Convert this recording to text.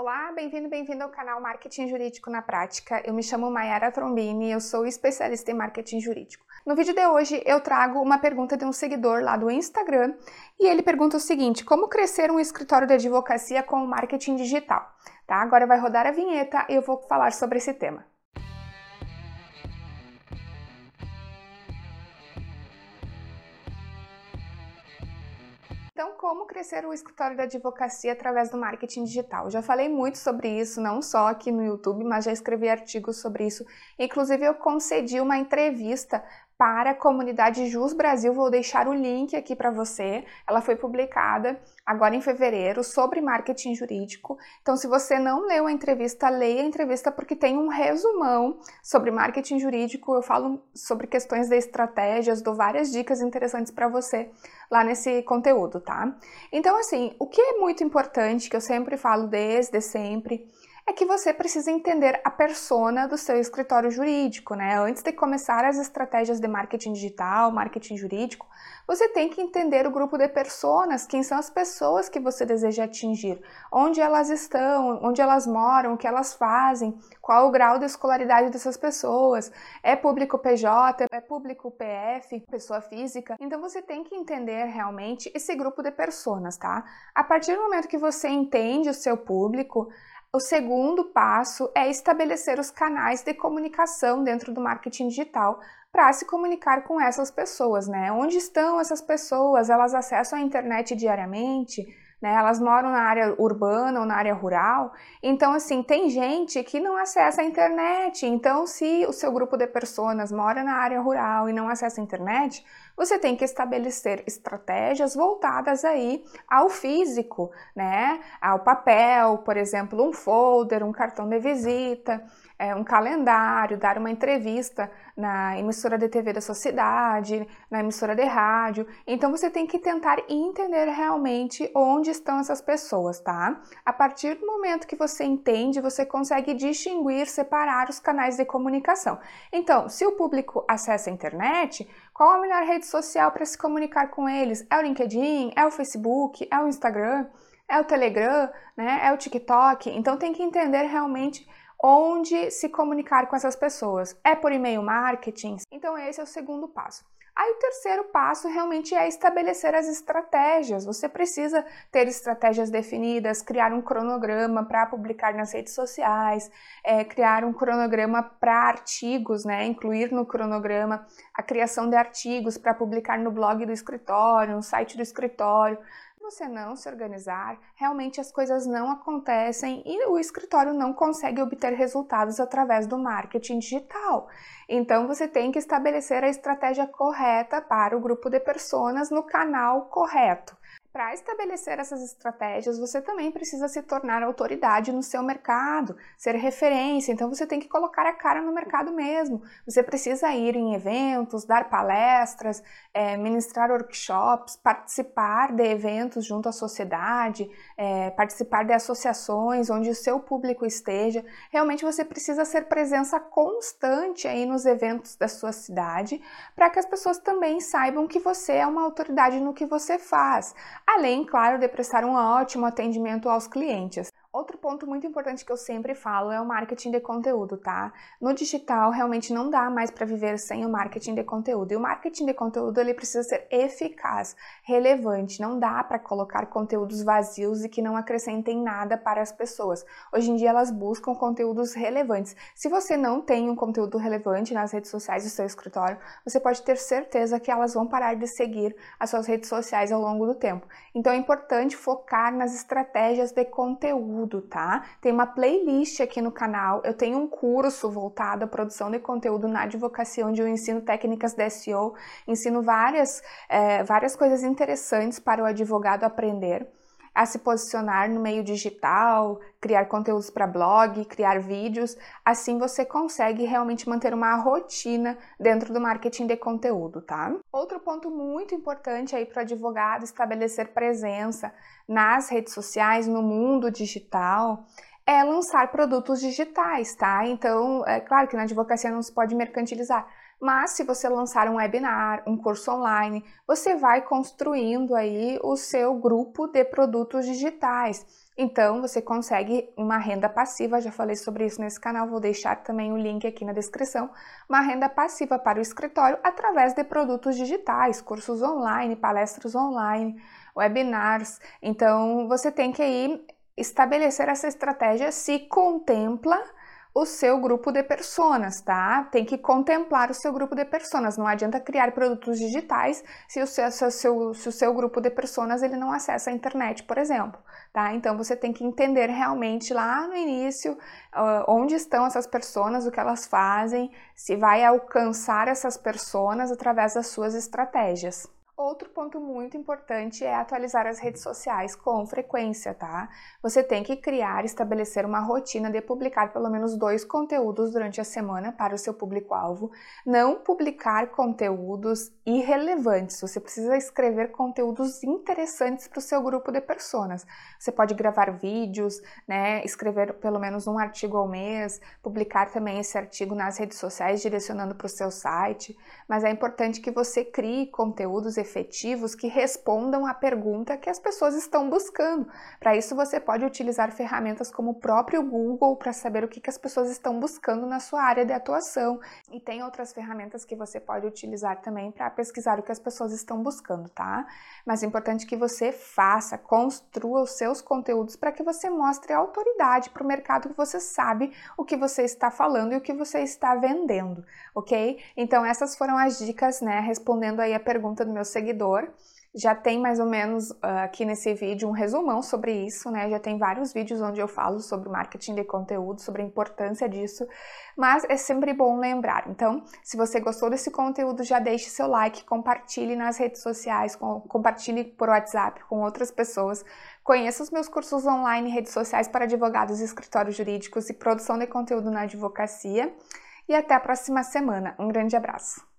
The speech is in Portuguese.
Olá, bem-vindo, bem-vindo ao canal Marketing Jurídico na Prática. Eu me chamo Mayara Trombini, eu sou especialista em marketing jurídico. No vídeo de hoje eu trago uma pergunta de um seguidor lá do Instagram e ele pergunta o seguinte: como crescer um escritório de advocacia com marketing digital? Tá? Agora vai rodar a vinheta e eu vou falar sobre esse tema. Então, como crescer o escritório de advocacia através do marketing digital? Já falei muito sobre isso, não só aqui no YouTube, mas já escrevi artigos sobre isso. Inclusive, eu concedi uma entrevista para a comunidade Jus Brasil. Vou deixar o link aqui para você. Ela foi publicada agora em fevereiro sobre marketing jurídico. Então, se você não leu a entrevista, leia a entrevista porque tem um resumão sobre marketing jurídico. Eu falo sobre questões de estratégias, dou várias dicas interessantes para você lá nesse conteúdo, tá? Então, assim, o que é muito importante, que eu sempre falo desde sempre, é que você precisa entender a persona do seu escritório jurídico, né? Antes de começar as estratégias de marketing digital, marketing jurídico, você tem que entender o grupo de personas, quem são as pessoas que você deseja atingir, onde elas estão, onde elas moram, o que elas fazem, qual o grau de escolaridade dessas pessoas, é público PJ, é público PF, pessoa física. Então você tem que entender realmente esse grupo de personas, tá? A partir do momento que você entende o seu público, o segundo passo é estabelecer os canais de comunicação dentro do marketing digital para se comunicar com essas pessoas, né? Onde estão essas pessoas? Elas acessam a internet diariamente? Né? Elas moram na área urbana ou na área rural. Então, assim, tem gente que não acessa a internet. Então, se o seu grupo de pessoas mora na área rural e não acessa a internet, você tem que estabelecer estratégias voltadas aí ao físico, né? Ao papel, por exemplo, um folder, um cartão de visita, é, um calendário, dar uma entrevista na emissora de TV da sua cidade, na emissora de rádio. Então você tem que tentar entender realmente onde estão essas pessoas, tá? A partir do momento que você entende, você consegue distinguir, separar os canais de comunicação. Então, se o público acessa a internet, qual a melhor rede social para se comunicar com eles? É o LinkedIn? É o Facebook? É o Instagram? É o Telegram? Né? É o TikTok? Então tem que entender realmente onde se comunicar com essas pessoas. É por e-mail marketing? Então esse é o segundo passo. Aí o terceiro passo realmente é estabelecer as estratégias. Você precisa ter estratégias definidas, criar um cronograma para publicar nas redes sociais, é, criar um cronograma para artigos, né? Incluir no cronograma a criação de artigos para publicar no blog do escritório, no site do escritório você não se organizar, realmente as coisas não acontecem e o escritório não consegue obter resultados através do marketing digital. Então você tem que estabelecer a estratégia correta para o grupo de pessoas no canal correto. Para estabelecer essas estratégias, você também precisa se tornar autoridade no seu mercado, ser referência. Então, você tem que colocar a cara no mercado mesmo. Você precisa ir em eventos, dar palestras, é, ministrar workshops, participar de eventos junto à sociedade, é, participar de associações onde o seu público esteja. Realmente, você precisa ser presença constante aí nos eventos da sua cidade, para que as pessoas também saibam que você é uma autoridade no que você faz além, claro, de prestar um ótimo atendimento aos clientes. Ponto muito importante que eu sempre falo é o marketing de conteúdo, tá? No digital realmente não dá mais para viver sem o marketing de conteúdo. E o marketing de conteúdo ele precisa ser eficaz, relevante. Não dá para colocar conteúdos vazios e que não acrescentem nada para as pessoas. Hoje em dia elas buscam conteúdos relevantes. Se você não tem um conteúdo relevante nas redes sociais do seu escritório, você pode ter certeza que elas vão parar de seguir as suas redes sociais ao longo do tempo. Então é importante focar nas estratégias de conteúdo, tá? Tem uma playlist aqui no canal. Eu tenho um curso voltado à produção de conteúdo na advocacia, onde eu ensino técnicas de SEO, ensino várias, é, várias coisas interessantes para o advogado aprender a se posicionar no meio digital, criar conteúdos para blog, criar vídeos. Assim você consegue realmente manter uma rotina dentro do marketing de conteúdo, tá? Outro ponto muito importante aí para o advogado estabelecer presença nas redes sociais, no mundo digital, é lançar produtos digitais, tá? Então, é claro que na advocacia não se pode mercantilizar, mas se você lançar um webinar, um curso online, você vai construindo aí o seu grupo de produtos digitais. Então, você consegue uma renda passiva, já falei sobre isso nesse canal, vou deixar também o link aqui na descrição. Uma renda passiva para o escritório através de produtos digitais, cursos online, palestras online, webinars. Então, você tem que aí estabelecer essa estratégia se contempla o seu grupo de personas, tá? Tem que contemplar o seu grupo de personas. Não adianta criar produtos digitais se o seu, se o seu, se o seu grupo de personas ele não acessa a internet, por exemplo, tá? Então você tem que entender realmente lá no início uh, onde estão essas pessoas, o que elas fazem, se vai alcançar essas pessoas através das suas estratégias. Outro ponto muito importante é atualizar as redes sociais com frequência, tá? Você tem que criar, estabelecer uma rotina de publicar pelo menos dois conteúdos durante a semana para o seu público-alvo. Não publicar conteúdos irrelevantes. Você precisa escrever conteúdos interessantes para o seu grupo de pessoas. Você pode gravar vídeos, né? Escrever pelo menos um artigo ao mês, publicar também esse artigo nas redes sociais, direcionando para o seu site. Mas é importante que você crie conteúdos efetivos que respondam à pergunta que as pessoas estão buscando. Para isso, você pode utilizar ferramentas como o próprio Google para saber o que, que as pessoas estão buscando na sua área de atuação. E tem outras ferramentas que você pode utilizar também para pesquisar o que as pessoas estão buscando, tá? Mas é importante que você faça, construa os seus conteúdos para que você mostre autoridade para o mercado que você sabe o que você está falando e o que você está vendendo, ok? Então, essas foram as dicas, né? Respondendo aí a pergunta do meu seguidor. Já tem mais ou menos uh, aqui nesse vídeo um resumão sobre isso, né? Já tem vários vídeos onde eu falo sobre marketing de conteúdo, sobre a importância disso, mas é sempre bom lembrar. Então, se você gostou desse conteúdo, já deixe seu like, compartilhe nas redes sociais, com, compartilhe por WhatsApp com outras pessoas. Conheça os meus cursos online, redes sociais para advogados escritórios jurídicos e produção de conteúdo na advocacia. E até a próxima semana. Um grande abraço.